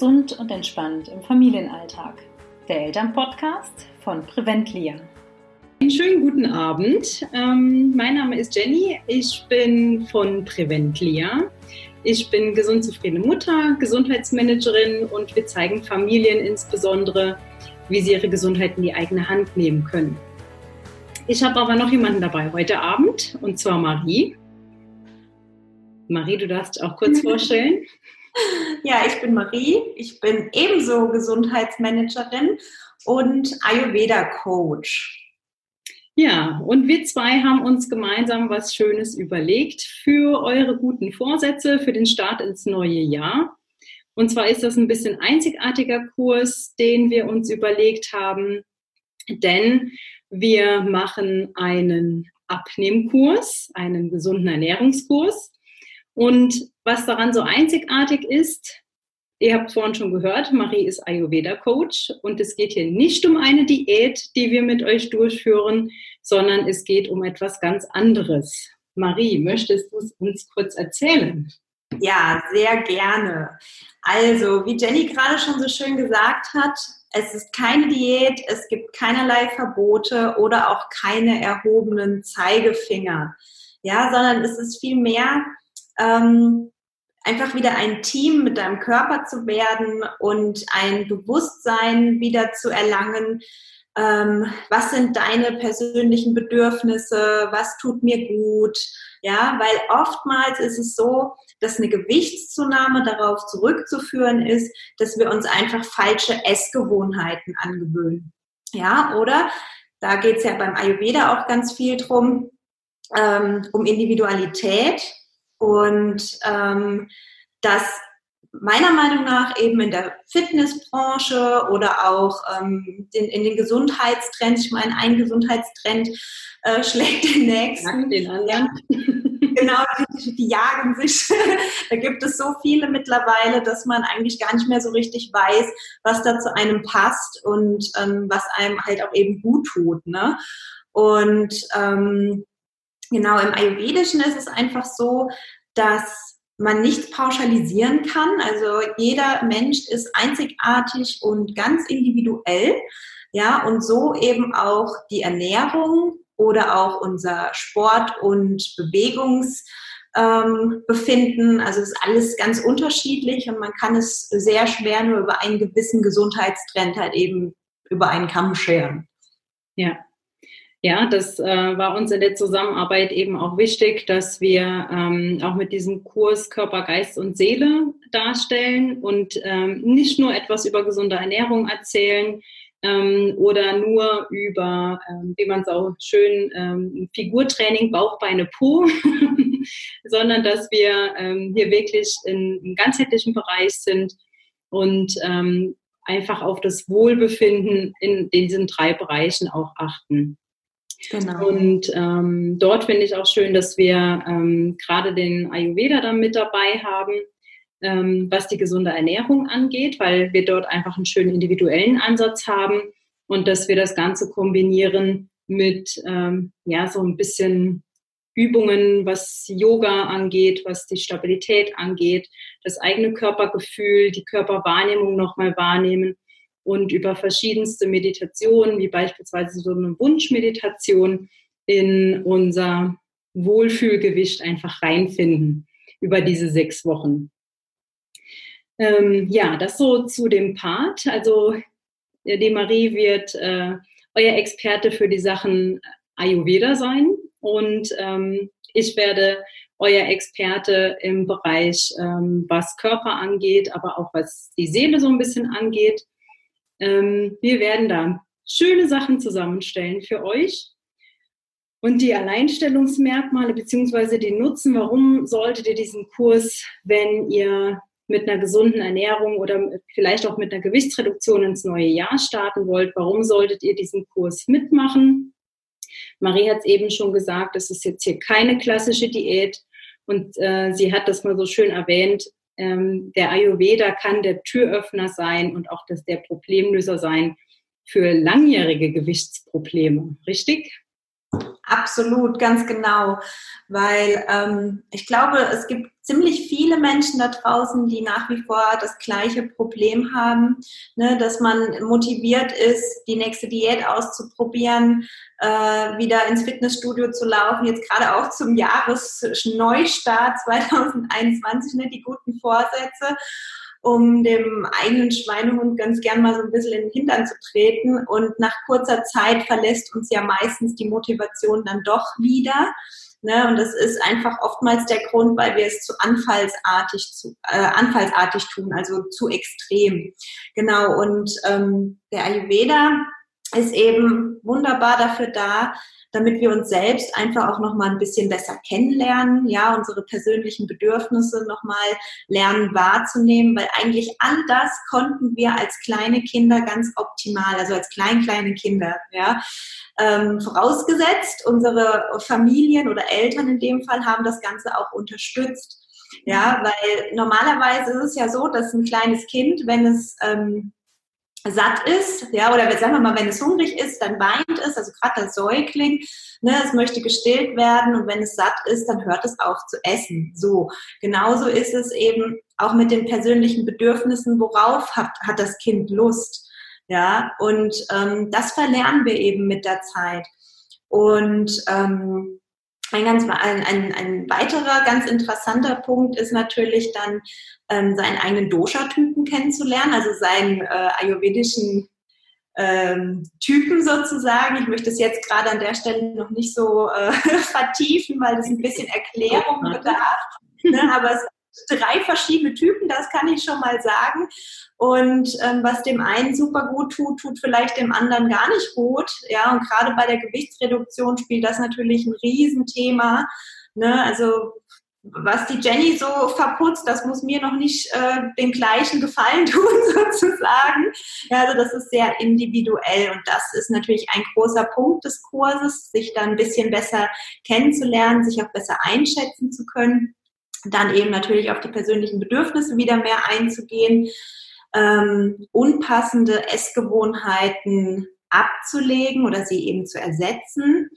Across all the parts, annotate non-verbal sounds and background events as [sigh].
gesund und entspannt im Familienalltag. Der Elternpodcast von Preventlia. Einen schönen guten Abend. Ähm, mein Name ist Jenny. Ich bin von Preventlia. Ich bin gesund zufriedene Mutter, Gesundheitsmanagerin und wir zeigen Familien insbesondere, wie sie ihre Gesundheit in die eigene Hand nehmen können. Ich habe aber noch jemanden dabei heute Abend und zwar Marie. Marie, du darfst dich auch kurz [laughs] vorstellen. Ja, ich bin Marie. Ich bin ebenso Gesundheitsmanagerin und Ayurveda-Coach. Ja, und wir zwei haben uns gemeinsam was Schönes überlegt für eure guten Vorsätze für den Start ins neue Jahr. Und zwar ist das ein bisschen einzigartiger Kurs, den wir uns überlegt haben, denn wir machen einen Abnehmkurs, einen gesunden Ernährungskurs. Und was daran so einzigartig ist, ihr habt vorhin schon gehört, Marie ist Ayurveda-Coach und es geht hier nicht um eine Diät, die wir mit euch durchführen, sondern es geht um etwas ganz anderes. Marie, möchtest du es uns kurz erzählen? Ja, sehr gerne. Also, wie Jenny gerade schon so schön gesagt hat, es ist keine Diät, es gibt keinerlei Verbote oder auch keine erhobenen Zeigefinger. Ja, sondern es ist vielmehr ähm, einfach wieder ein Team mit deinem Körper zu werden und ein Bewusstsein wieder zu erlangen. Ähm, was sind deine persönlichen Bedürfnisse? Was tut mir gut? Ja, weil oftmals ist es so, dass eine Gewichtszunahme darauf zurückzuführen ist, dass wir uns einfach falsche Essgewohnheiten angewöhnen. Ja, oder? Da geht es ja beim Ayurveda auch ganz viel drum, ähm, um Individualität und ähm, dass meiner Meinung nach eben in der Fitnessbranche oder auch ähm, in, in den Gesundheitstrends, ich meine, ein Gesundheitstrend äh, [laughs] schlägt den nächsten. Den anderen. Genau, die, die jagen sich. [laughs] da gibt es so viele mittlerweile, dass man eigentlich gar nicht mehr so richtig weiß, was da zu einem passt und ähm, was einem halt auch eben gut tut. Ne? Und ähm, Genau, im Ayurvedischen ist es einfach so, dass man nichts pauschalisieren kann. Also jeder Mensch ist einzigartig und ganz individuell. Ja, und so eben auch die Ernährung oder auch unser Sport- und Bewegungsbefinden. Ähm, also es ist alles ganz unterschiedlich und man kann es sehr schwer nur über einen gewissen Gesundheitstrend halt eben über einen Kamm scheren. Ja, ja, das äh, war uns in der Zusammenarbeit eben auch wichtig, dass wir ähm, auch mit diesem Kurs Körper, Geist und Seele darstellen und ähm, nicht nur etwas über gesunde Ernährung erzählen ähm, oder nur über, ähm, wie man es auch schön, ähm, Figurtraining, Bauch, Beine, Po, [laughs] sondern dass wir ähm, hier wirklich in, im ganzheitlichen Bereich sind und ähm, einfach auf das Wohlbefinden in diesen drei Bereichen auch achten. Genau. Und ähm, dort finde ich auch schön, dass wir ähm, gerade den Ayurveda dann mit dabei haben, ähm, was die gesunde Ernährung angeht, weil wir dort einfach einen schönen individuellen Ansatz haben und dass wir das Ganze kombinieren mit ähm, ja so ein bisschen Übungen, was Yoga angeht, was die Stabilität angeht, das eigene Körpergefühl, die Körperwahrnehmung nochmal wahrnehmen und über verschiedenste Meditationen, wie beispielsweise so eine Wunschmeditation, in unser Wohlfühlgewicht einfach reinfinden über diese sechs Wochen. Ähm, ja, das so zu dem Part. Also die Marie wird äh, euer Experte für die Sachen Ayurveda sein und ähm, ich werde euer Experte im Bereich, ähm, was Körper angeht, aber auch was die Seele so ein bisschen angeht. Ähm, wir werden da schöne Sachen zusammenstellen für euch. Und die Alleinstellungsmerkmale beziehungsweise die Nutzen, warum solltet ihr diesen Kurs, wenn ihr mit einer gesunden Ernährung oder vielleicht auch mit einer Gewichtsreduktion ins neue Jahr starten wollt, warum solltet ihr diesen Kurs mitmachen? Marie hat es eben schon gesagt, es ist jetzt hier keine klassische Diät und äh, sie hat das mal so schön erwähnt, ähm, der Ayurveda kann der Türöffner sein und auch das, der Problemlöser sein für langjährige Gewichtsprobleme, richtig? Absolut, ganz genau. Weil ähm, ich glaube, es gibt ziemlich viele Menschen da draußen, die nach wie vor das gleiche Problem haben, ne, dass man motiviert ist, die nächste Diät auszuprobieren, äh, wieder ins Fitnessstudio zu laufen, jetzt gerade auch zum Jahresneustart [laughs] 2021, ne, die guten Vorsätze um dem eigenen Schweinehund ganz gern mal so ein bisschen in den Hintern zu treten. Und nach kurzer Zeit verlässt uns ja meistens die Motivation dann doch wieder. Ne? Und das ist einfach oftmals der Grund, weil wir es zu anfallsartig, zu, äh, anfallsartig tun, also zu extrem. Genau, und ähm, der Ayurveda ist eben wunderbar dafür da, damit wir uns selbst einfach auch noch mal ein bisschen besser kennenlernen, ja, unsere persönlichen Bedürfnisse noch mal lernen wahrzunehmen, weil eigentlich all das konnten wir als kleine Kinder ganz optimal, also als klein kleine Kinder, ja, ähm, vorausgesetzt unsere Familien oder Eltern in dem Fall haben das Ganze auch unterstützt. Ja, weil normalerweise ist es ja so, dass ein kleines Kind, wenn es ähm, satt ist, ja, oder sagen wir mal, wenn es hungrig ist, dann weint es, also gerade das Säugling, ne, es möchte gestillt werden und wenn es satt ist, dann hört es auf zu essen. So, genauso ist es eben auch mit den persönlichen Bedürfnissen, worauf hat, hat das Kind Lust, ja, und ähm, das verlernen wir eben mit der Zeit. Und ähm, ein, ganz, ein, ein, ein weiterer ganz interessanter Punkt ist natürlich dann, ähm, seinen eigenen Dosha-Typen kennenzulernen, also seinen äh, ayurvedischen ähm, Typen sozusagen. Ich möchte es jetzt gerade an der Stelle noch nicht so äh, [laughs] vertiefen, weil das ein bisschen Erklärung bedarf. Ne? Aber es drei verschiedene Typen, das kann ich schon mal sagen. Und ähm, was dem einen super gut tut, tut vielleicht dem anderen gar nicht gut. Ja, und gerade bei der Gewichtsreduktion spielt das natürlich ein Riesenthema. Ne? Also was die Jenny so verputzt, das muss mir noch nicht äh, den gleichen Gefallen [laughs] tun, sozusagen. Ja, also das ist sehr individuell und das ist natürlich ein großer Punkt des Kurses, sich dann ein bisschen besser kennenzulernen, sich auch besser einschätzen zu können dann eben natürlich auf die persönlichen Bedürfnisse wieder mehr einzugehen, ähm, unpassende Essgewohnheiten abzulegen oder sie eben zu ersetzen.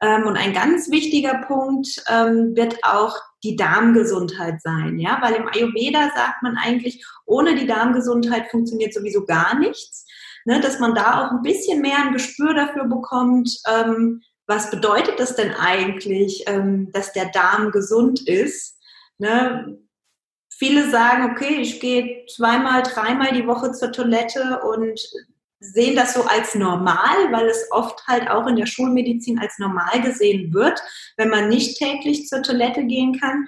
Ähm, und ein ganz wichtiger Punkt ähm, wird auch die Darmgesundheit sein, ja, weil im Ayurveda sagt man eigentlich, ohne die Darmgesundheit funktioniert sowieso gar nichts, ne, dass man da auch ein bisschen mehr ein Gespür dafür bekommt, ähm, was bedeutet das denn eigentlich, ähm, dass der Darm gesund ist Ne? Viele sagen, okay, ich gehe zweimal, dreimal die Woche zur Toilette und sehen das so als normal, weil es oft halt auch in der Schulmedizin als normal gesehen wird, wenn man nicht täglich zur Toilette gehen kann.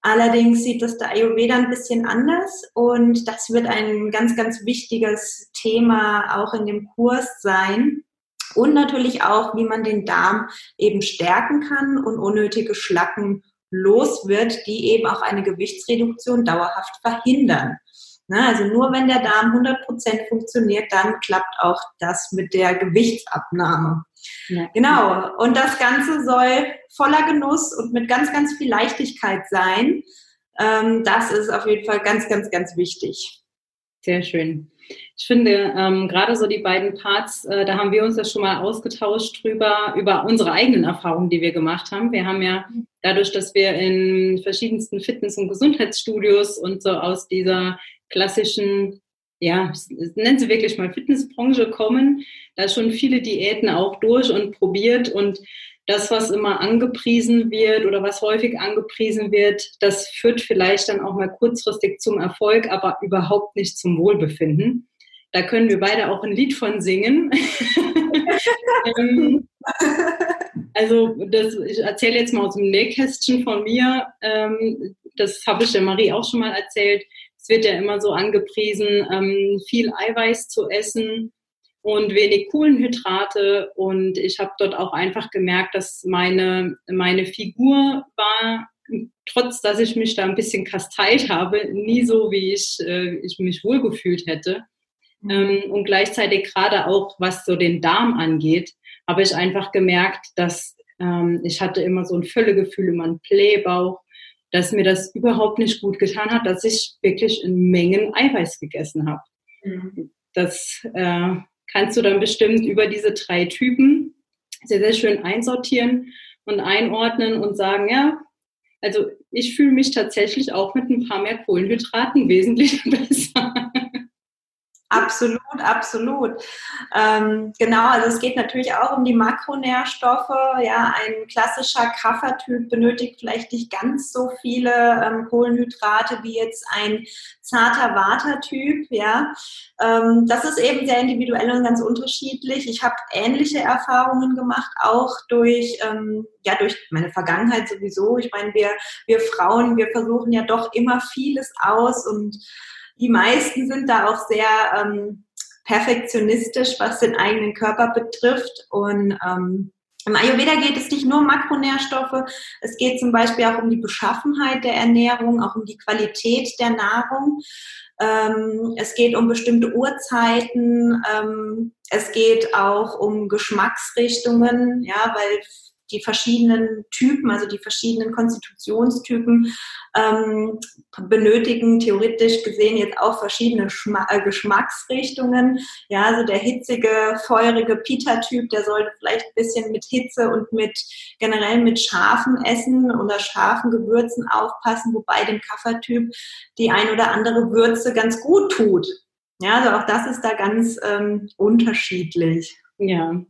Allerdings sieht das der Ayurveda ein bisschen anders und das wird ein ganz, ganz wichtiges Thema auch in dem Kurs sein. Und natürlich auch, wie man den Darm eben stärken kann und unnötige Schlacken los wird, die eben auch eine Gewichtsreduktion dauerhaft verhindern. Na, also nur wenn der Darm 100% funktioniert, dann klappt auch das mit der Gewichtsabnahme. Ja. Genau. Und das Ganze soll voller Genuss und mit ganz, ganz viel Leichtigkeit sein. Ähm, das ist auf jeden Fall ganz, ganz, ganz wichtig. Sehr schön. Ich finde, ähm, gerade so die beiden Parts, äh, da haben wir uns ja schon mal ausgetauscht drüber, über unsere eigenen Erfahrungen, die wir gemacht haben. Wir haben ja dadurch, dass wir in verschiedensten Fitness- und Gesundheitsstudios und so aus dieser klassischen, ja, nennen Sie wirklich mal Fitnessbranche kommen, da schon viele Diäten auch durch und probiert und das, was immer angepriesen wird oder was häufig angepriesen wird, das führt vielleicht dann auch mal kurzfristig zum Erfolg, aber überhaupt nicht zum Wohlbefinden. Da können wir beide auch ein Lied von singen. [laughs] ähm, also das, ich erzähle jetzt mal aus dem Nähkästchen von mir. Ähm, das habe ich der Marie auch schon mal erzählt. Es wird ja immer so angepriesen, ähm, viel Eiweiß zu essen und wenig Kohlenhydrate. Und ich habe dort auch einfach gemerkt, dass meine, meine Figur war, trotz dass ich mich da ein bisschen kasteilt habe, nie so, wie ich, äh, ich mich wohlgefühlt hätte. Mhm. Ähm, und gleichzeitig gerade auch, was so den Darm angeht, habe ich einfach gemerkt, dass ähm, ich hatte immer so ein Völlegefühl, immer einen Blähbauch, dass mir das überhaupt nicht gut getan hat, dass ich wirklich in Mengen Eiweiß gegessen habe. Mhm. Das äh, kannst du dann bestimmt über diese drei Typen sehr, sehr schön einsortieren und einordnen und sagen, ja, also ich fühle mich tatsächlich auch mit ein paar mehr Kohlenhydraten wesentlich [laughs] besser. Absolut, absolut. Ähm, genau, also es geht natürlich auch um die Makronährstoffe. Ja, ein klassischer Kaffertyp benötigt vielleicht nicht ganz so viele ähm, Kohlenhydrate wie jetzt ein zarter Watertyp. Ja, ähm, das ist eben sehr individuell und ganz unterschiedlich. Ich habe ähnliche Erfahrungen gemacht, auch durch ähm, ja durch meine Vergangenheit sowieso. Ich meine, wir wir Frauen, wir versuchen ja doch immer vieles aus und die meisten sind da auch sehr ähm, perfektionistisch, was den eigenen Körper betrifft. Und ähm, im Ayurveda geht es nicht nur um Makronährstoffe, es geht zum Beispiel auch um die Beschaffenheit der Ernährung, auch um die Qualität der Nahrung. Ähm, es geht um bestimmte Uhrzeiten. Ähm, es geht auch um Geschmacksrichtungen, ja, weil die verschiedenen Typen, also die verschiedenen Konstitutionstypen ähm, benötigen theoretisch gesehen jetzt auch verschiedene Schma äh, Geschmacksrichtungen. Ja, also der hitzige, feurige Pita-Typ, der sollte vielleicht ein bisschen mit Hitze und mit generell mit scharfen Essen oder scharfen Gewürzen aufpassen, wobei dem Kaffertyp die ein oder andere Würze ganz gut tut. Ja, also auch das ist da ganz ähm, unterschiedlich. Ja,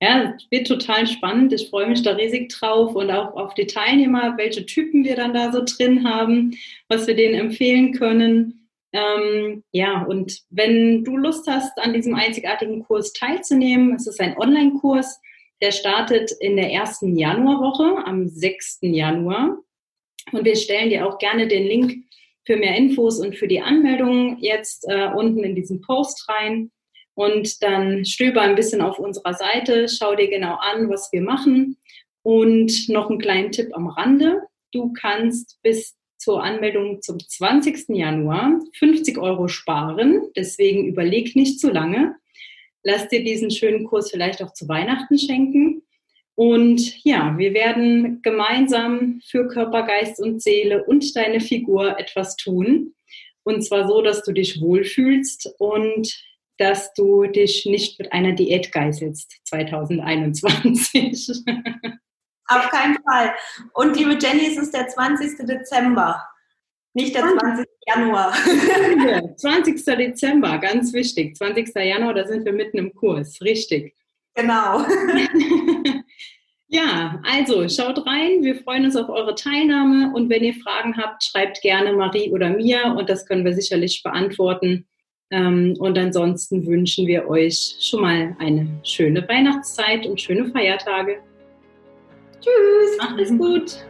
ja, wird total spannend. Ich freue mich da riesig drauf und auch auf die Teilnehmer, welche Typen wir dann da so drin haben, was wir denen empfehlen können. Ähm, ja, und wenn du Lust hast, an diesem einzigartigen Kurs teilzunehmen, es ist ein Online-Kurs, der startet in der ersten Januarwoche, am 6. Januar. Und wir stellen dir auch gerne den Link für mehr Infos und für die Anmeldung jetzt äh, unten in diesen Post rein. Und dann stöber ein bisschen auf unserer Seite, schau dir genau an, was wir machen. Und noch einen kleinen Tipp am Rande. Du kannst bis zur Anmeldung zum 20. Januar 50 Euro sparen. Deswegen überleg nicht zu lange. Lass dir diesen schönen Kurs vielleicht auch zu Weihnachten schenken. Und ja, wir werden gemeinsam für Körper, Geist und Seele und deine Figur etwas tun. Und zwar so, dass du dich wohlfühlst und dass du dich nicht mit einer Diät geißelst 2021. [laughs] Auf keinen Fall. Und liebe Jenny, es ist der 20. Dezember, nicht der 20. Januar. 20. [laughs] Dezember, ganz wichtig. 20. Januar, da sind wir mitten im Kurs, richtig. Genau. [laughs] Ja, also schaut rein. Wir freuen uns auf eure Teilnahme und wenn ihr Fragen habt, schreibt gerne Marie oder mir und das können wir sicherlich beantworten. Ähm, und ansonsten wünschen wir euch schon mal eine schöne Weihnachtszeit und schöne Feiertage. Tschüss. Macht es gut.